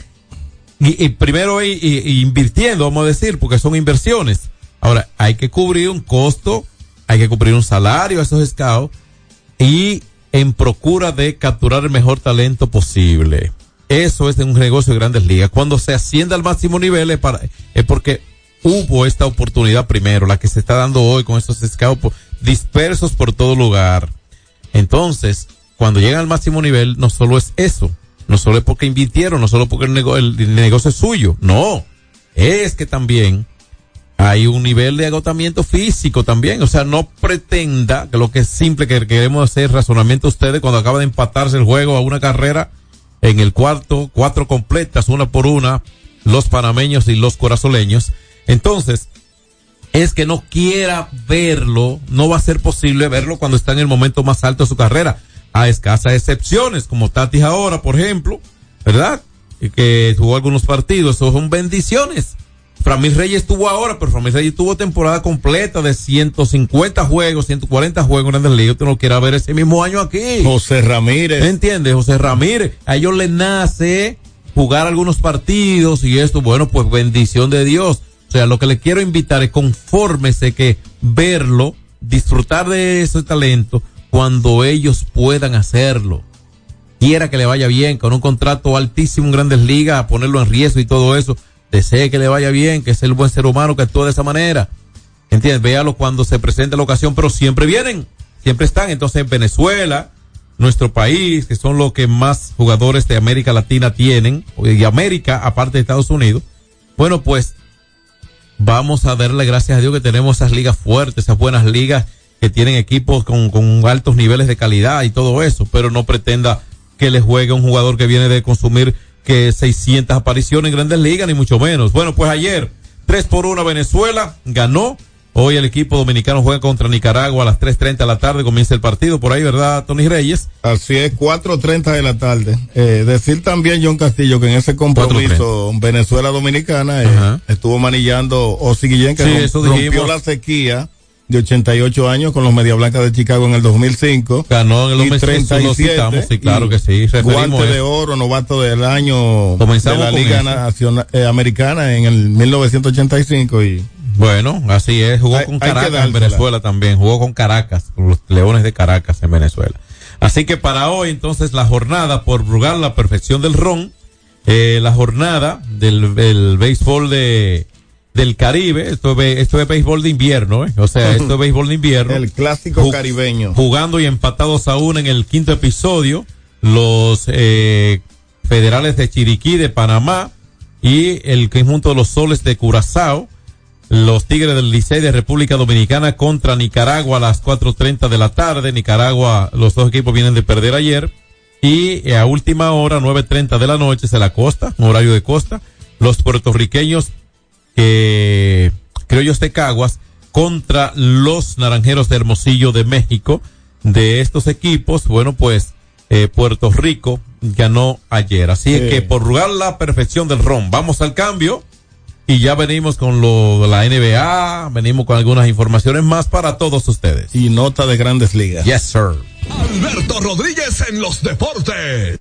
y, y primero y, y- invirtiendo, vamos a decir, porque son inversiones. Ahora, hay que cubrir un costo, hay que cubrir un salario a esos scouts y en procura de capturar el mejor talento posible. Eso es un negocio de grandes ligas. Cuando se asciende al máximo nivel es, para, es porque hubo esta oportunidad primero, la que se está dando hoy con estos scouts dispersos por todo lugar. Entonces, cuando llegan al máximo nivel, no solo es eso, no solo es porque invirtieron, no solo porque el, nego- el- negocio es suyo, no, es que también hay un nivel de agotamiento físico también, o sea, no pretenda que lo que es simple que queremos hacer razonamiento ustedes cuando acaba de empatarse el juego a una carrera en el cuarto, cuatro completas, una por una, los panameños y los corazoleños. Entonces, es que no quiera verlo, no va a ser posible verlo cuando está en el momento más alto de su carrera. A escasas excepciones, como Tatis ahora, por ejemplo, ¿verdad? Y que jugó algunos partidos, eso son bendiciones. Framil Reyes estuvo ahora, pero Framil Reyes tuvo temporada completa de 150 juegos, 140 juegos en Grandes Ligas. Usted no quiera ver ese mismo año aquí. José Ramírez. ¿Me entiende? José Ramírez. A ellos les nace jugar algunos partidos y esto, bueno, pues bendición de Dios. Sea, lo que le quiero invitar es confórmese que verlo, disfrutar de ese talento cuando ellos puedan hacerlo. Quiera que le vaya bien, con un contrato altísimo en grandes ligas, ponerlo en riesgo y todo eso. Desee que le vaya bien, que es el buen ser humano que actúa de esa manera. ¿Entiendes? Véalo cuando se presente la ocasión, pero siempre vienen, siempre están. Entonces, Venezuela, nuestro país, que son los que más jugadores de América Latina tienen, y América, aparte de Estados Unidos, bueno, pues vamos a darle gracias a Dios que tenemos esas ligas fuertes, esas buenas ligas que tienen equipos con, con altos niveles de calidad y todo eso, pero no pretenda que le juegue un jugador que viene de consumir que 600 apariciones en grandes ligas, ni mucho menos. Bueno, pues ayer, 3 por 1 Venezuela ganó. Hoy el equipo dominicano juega contra Nicaragua a las 3.30 de la tarde, comienza el partido por ahí, ¿verdad, Tony Reyes? Así es, 4.30 de la tarde. Eh, decir también, John Castillo, que en ese compromiso Venezuela-Dominicana eh, estuvo manillando Osi Guillén, que Sí, rom- eso rompió la sequía de 88 años con los Media Blancas de Chicago en el 2005. Ganó en el y 2005, lo citamos, sí, claro y que sí, Guante de oro, novato del año Comenzamos de la Liga. Nacional, eh, Americana en el 1985 y Bueno, así es, jugó Hay- con Caracas en. Venezuela también, jugó con Caracas, con los Leones de Caracas en Venezuela. Así que para hoy entonces la jornada por Brugal, la perfección del ron, eh, la jornada del, del béisbol de del Caribe, esto es, esto es béisbol de invierno, ¿eh? o sea, esto es béisbol de invierno. el clásico caribeño. Jugando y empatados aún en el quinto episodio, los eh, federales de Chiriquí de Panamá y el conjunto de los soles de Curazao, los Tigres del Licey de República Dominicana contra Nicaragua a las 4.30 de la tarde. Nicaragua, los dos equipos vienen de perder ayer. Y eh, a última hora, 9.30 de la noche, se la costa, un horario de costa. Los puertorriqueños, que criollos de Caguas, contra los naranjeros de Hermosillo de México. De estos equipos, bueno, pues eh, Puerto Rico ganó ayer. Así es que por rugar la perfección del ron, vamos al cambio. Y ya venimos con lo de la NBA, venimos con algunas informaciones más para todos ustedes. Y nota de grandes ligas. Yes, sir. Alberto Rodríguez en los deportes.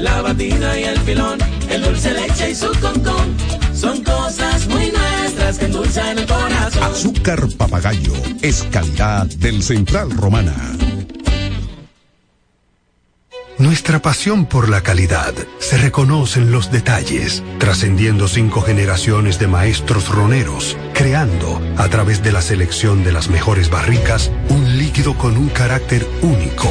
la batida y el filón, el dulce leche y su concón. Son cosas muy nuestras que endulzan el corazón. Azúcar papagayo es calidad del Central Romana. Nuestra pasión por la calidad se reconoce en los detalles, trascendiendo cinco generaciones de maestros roneros, creando, a través de la selección de las mejores barricas, un líquido con un carácter único,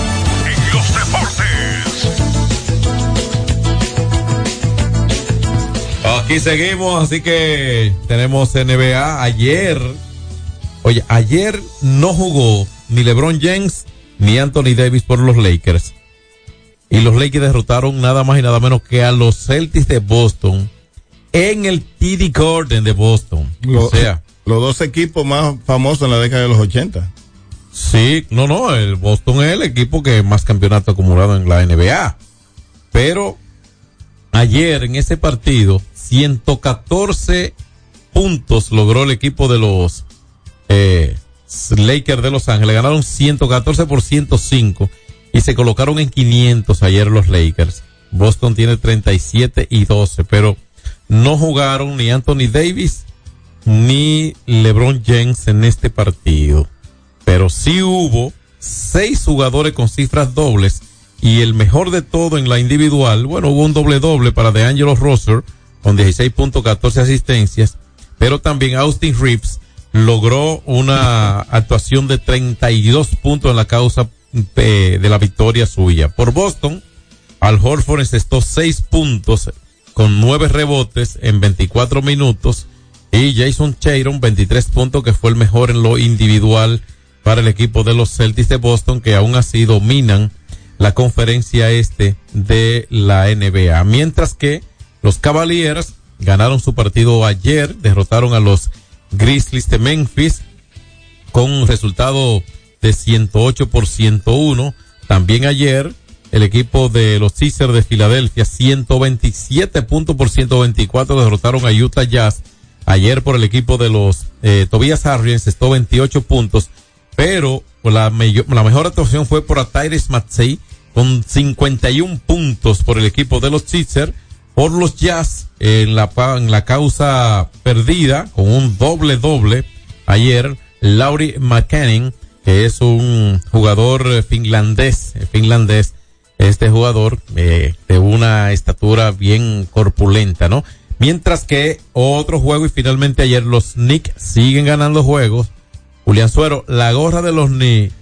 Aquí seguimos, así que tenemos NBA. Ayer, oye, ayer no jugó ni LeBron James ni Anthony Davis por los Lakers. Y los Lakers derrotaron nada más y nada menos que a los Celtics de Boston en el TD Garden de Boston. Lo- o sea, Los dos equipos más famosos en la década de los 80. Sí, no, no, el Boston es el equipo que más campeonato acumulado en la NBA. Pero ayer en ese partido, 114 puntos logró el equipo de los eh, Lakers de Los Ángeles. Ganaron 114 por 105 y se colocaron en 500 ayer los Lakers. Boston tiene 37 y 12, pero no jugaron ni Anthony Davis ni LeBron James en este partido pero sí hubo seis jugadores con cifras dobles y el mejor de todo en la individual, bueno, hubo un doble doble para DeAngelo Rosser con 16.14 asistencias, pero también Austin Reeves logró una actuación de 32 puntos en la causa eh, de la victoria suya. Por Boston, Al Horford encestó 6 puntos con 9 rebotes en 24 minutos y Jason Chayron 23 puntos que fue el mejor en lo individual para el equipo de los Celtics de Boston que aún así dominan la conferencia este de la NBA. Mientras que los Cavaliers ganaron su partido ayer, derrotaron a los Grizzlies de Memphis con un resultado de 108 por 101. También ayer el equipo de los Sixers de Filadelfia 127 puntos por 124 derrotaron a Utah Jazz. Ayer por el equipo de los eh, Tobias Harris estuvo 28 puntos pero la, la mejor actuación fue por Tyrese Maxey con 51 puntos por el equipo de los Sixers, por los Jazz en la, en la causa perdida con un doble doble ayer, Laurie McCanning, que es un jugador finlandés, finlandés, este jugador eh, de una estatura bien corpulenta, ¿no? Mientras que otro juego y finalmente ayer los Knicks siguen ganando juegos. Julián Suero, la gorra de los Knicks,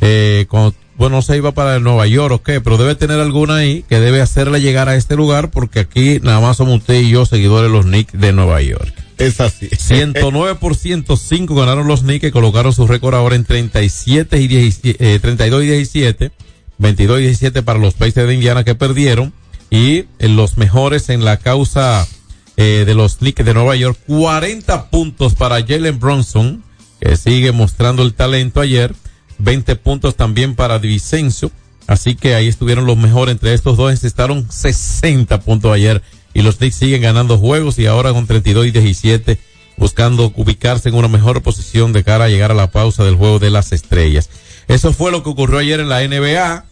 eh, cuando bueno, no se iba para Nueva York o qué, pero debe tener alguna ahí que debe hacerle llegar a este lugar porque aquí nada más somos usted y yo seguidores de los Knicks de Nueva York. Es así. 109 por 105 ganaron los Knicks que colocaron su récord ahora en 37 y 17, eh, 32 y 17, 22 y 17 para los Pacers de Indiana que perdieron y eh, los mejores en la causa eh, de los Knicks de Nueva York, 40 puntos para Jalen Bronson que sigue mostrando el talento ayer, 20 puntos también para Divicencio, así que ahí estuvieron los mejores entre estos dos, necesitaron 60 puntos ayer y los Knicks siguen ganando juegos y ahora con 32 y 17 buscando ubicarse en una mejor posición de cara a llegar a la pausa del juego de las estrellas. Eso fue lo que ocurrió ayer en la NBA.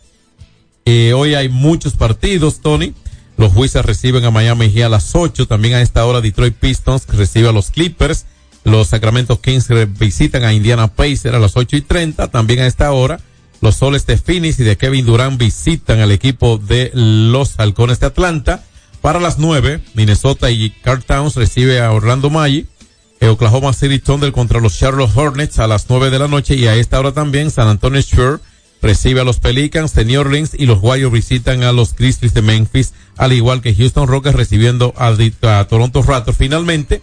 Eh, hoy hay muchos partidos, Tony. Los Wizards reciben a Miami Heat a las 8. También a esta hora Detroit Pistons recibe a los Clippers. Los Sacramento Kings visitan a Indiana Pacers a las 8 y 30. También a esta hora los Soles de Phoenix y de Kevin Durant visitan al equipo de los Halcones de Atlanta. Para las 9, Minnesota y Carl Towns recibe a Orlando Maggi. Eh, Oklahoma City Thunder contra los Charlotte Hornets a las 9 de la noche y a esta hora también San Antonio Spurs recibe a los Pelicans New Orleans y los Warriors visitan a los Grizzlies de Memphis, al igual que Houston Rockets recibiendo a, a Toronto Raptors. Finalmente,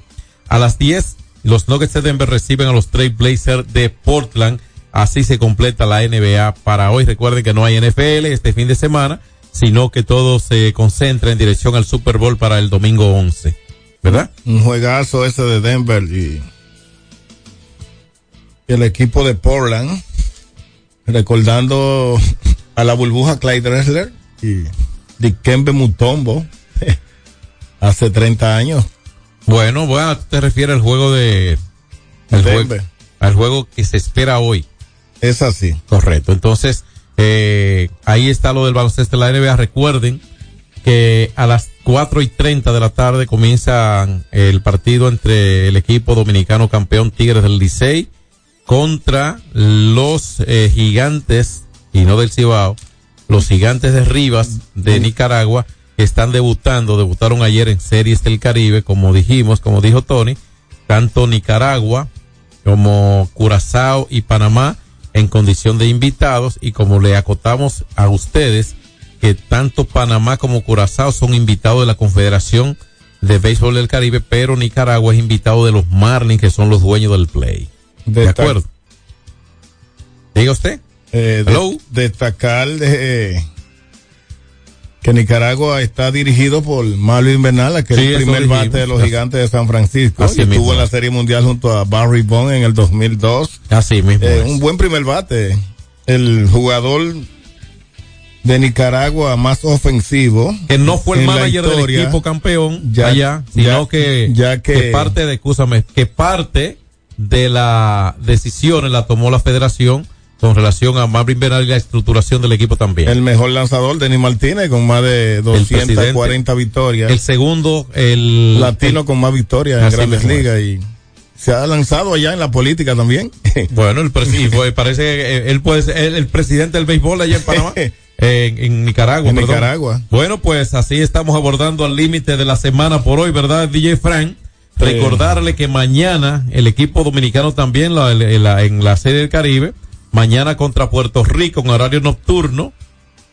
a las 10, los Nuggets de Denver reciben a los Trail Blazers de Portland. Así se completa la NBA para hoy. Recuerden que no hay NFL este fin de semana, sino que todo se concentra en dirección al Super Bowl para el domingo 11. ¿Verdad? Un juegazo ese de Denver y el equipo de Portland, recordando a la burbuja Clyde Dressler y Dikembe Mutombo hace 30 años. Bueno, bueno, te refieres al juego de el juego, Denver. al juego que se espera hoy. Es así. Correcto. Entonces, eh, ahí está lo del baloncesto de la NBA. Recuerden que a las 4 y 30 de la tarde comienza el partido entre el equipo dominicano campeón Tigres del Licey contra los eh, gigantes, y no del Cibao, los gigantes de Rivas de Nicaragua, que están debutando, debutaron ayer en Series del Caribe, como dijimos, como dijo Tony, tanto Nicaragua como Curazao y Panamá en condición de invitados y como le acotamos a ustedes que tanto Panamá como Curazao son invitados de la Confederación de Béisbol del Caribe, pero Nicaragua es invitado de los Marlins que son los dueños del play. ¿De, acuerdo? Diga usted. Eh, Hello. destacar de, que Nicaragua está dirigido por Marvin Bernal, que Sí, es el primer bate de los gigantes de San Francisco. Así estuvo mismo. en la Serie Mundial junto a Barry Bond en el 2002. Así mismo. Eh, un buen primer bate. El jugador de Nicaragua más ofensivo. que no fue el manager del equipo campeón ya- allá, sino ya- que, ya que- parte de, escúchame, que parte de la decisión la tomó la federación con relación a Marvin Bernal y la estructuración del equipo también. El mejor lanzador, Denis Martínez, con más de 240 victorias. El segundo, el latino el- con más victorias en grandes ligas y se ha lanzado allá en la política también. Bueno, el presi- fue- parece que eh, él puede ser el, el presidente del béisbol allá en Panamá. En, en Nicaragua, En perdón. Nicaragua. Bueno, pues así estamos abordando al límite de la semana por hoy, ¿verdad, DJ Frank? Sí. Recordarle que mañana el equipo dominicano también la- en, la, en la Serie del Caribe, mañana contra Puerto Rico en horario nocturno.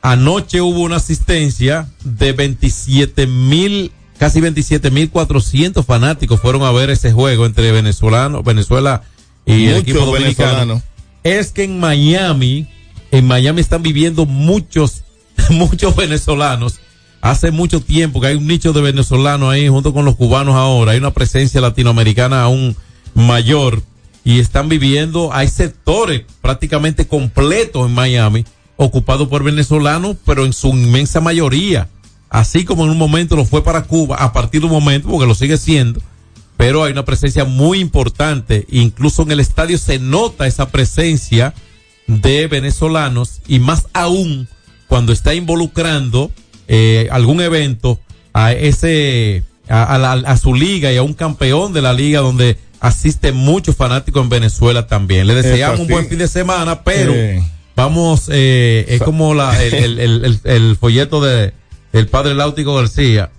Anoche hubo una asistencia de 27 mil, casi 27 mil 400 fanáticos fueron a ver ese juego entre venezolano, Venezuela y el equipo dominicano. venezolanos. Es que en Miami, en Miami están viviendo muchos, muchos venezolanos. Hace mucho tiempo que hay un nicho de venezolanos ahí junto con los cubanos ahora. Hay una presencia latinoamericana aún mayor y están viviendo, hay sectores prácticamente completos en Miami ocupados por venezolanos, pero en su inmensa mayoría. Así como en un momento lo fue para Cuba, a partir de un momento, porque lo sigue siendo, pero hay una presencia muy importante. Incluso en el estadio se nota esa presencia de venezolanos y más aún cuando está involucrando eh, algún evento a ese a, la- a su liga y a un campeón de la liga donde asisten muchos fanáticos en Venezuela también. Le deseamos un buen fin de semana, pero Eh. vamos, eh, es como la, el, el, el, folleto de el padre Láutico García.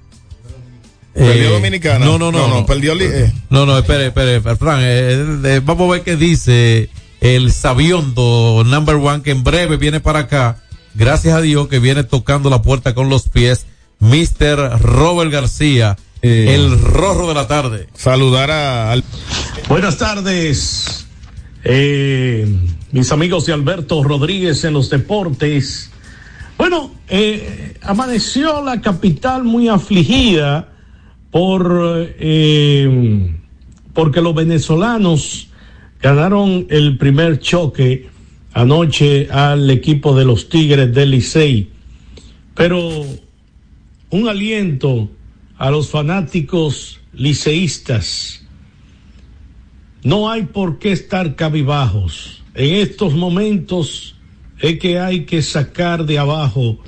¿Perdió Eh, Dominicana? No, no, no. No, no, perdió li- eh. No, no, espere, espere, Fran, eh, eh, vamos a ver qué dice el sabiondo number one que en breve viene para acá. Gracias a Dios que viene tocando la puerta con los pies. Mr. Robert García, Eh. el rorro de la tarde. Saludar a, al Buenas tardes, eh, mis amigos de Alberto Rodríguez en los deportes. Bueno, eh, amaneció la capital muy afligida por eh, porque los venezolanos ganaron el primer choque anoche al equipo de los Tigres del Licey. Pero un aliento a los fanáticos liceístas. No hay por qué estar cabibajos. En estos momentos es que hay que sacar de abajo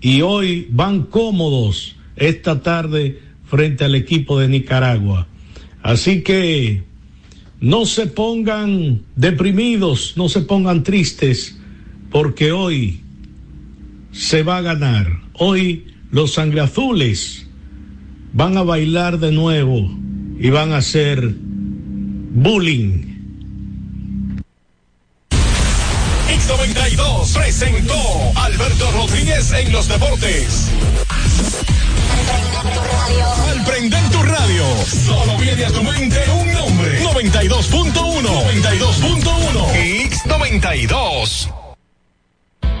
y hoy van cómodos esta tarde frente al equipo de Nicaragua. Así que no se pongan deprimidos, no se pongan tristes, porque hoy se va a ganar. Hoy los sangreazules van a bailar de nuevo y van a hacer bullying. X92 presentó Alberto Rodríguez en los deportes. Al prender tu radio, solo viene a tu mente un nombre. 92.1. 92.1. X92.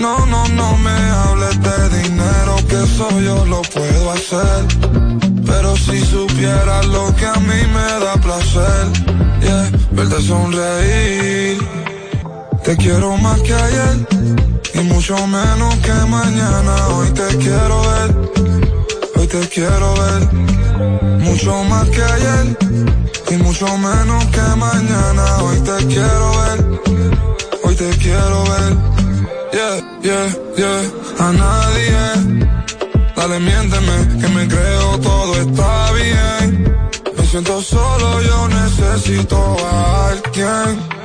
No, no, no me hables de dinero, que eso yo lo puedo hacer. Pero si supieras lo que a mí me da placer, yeah, verte sonreír. Te quiero más que ayer y mucho menos que mañana. Hoy te quiero ver, hoy te quiero ver. Mucho más que ayer y mucho menos que mañana. Hoy te quiero ver, hoy te quiero ver. Yeah, yeah, yeah. A nadie, dale miénteme que me creo todo está bien. Me siento solo, yo necesito a alguien.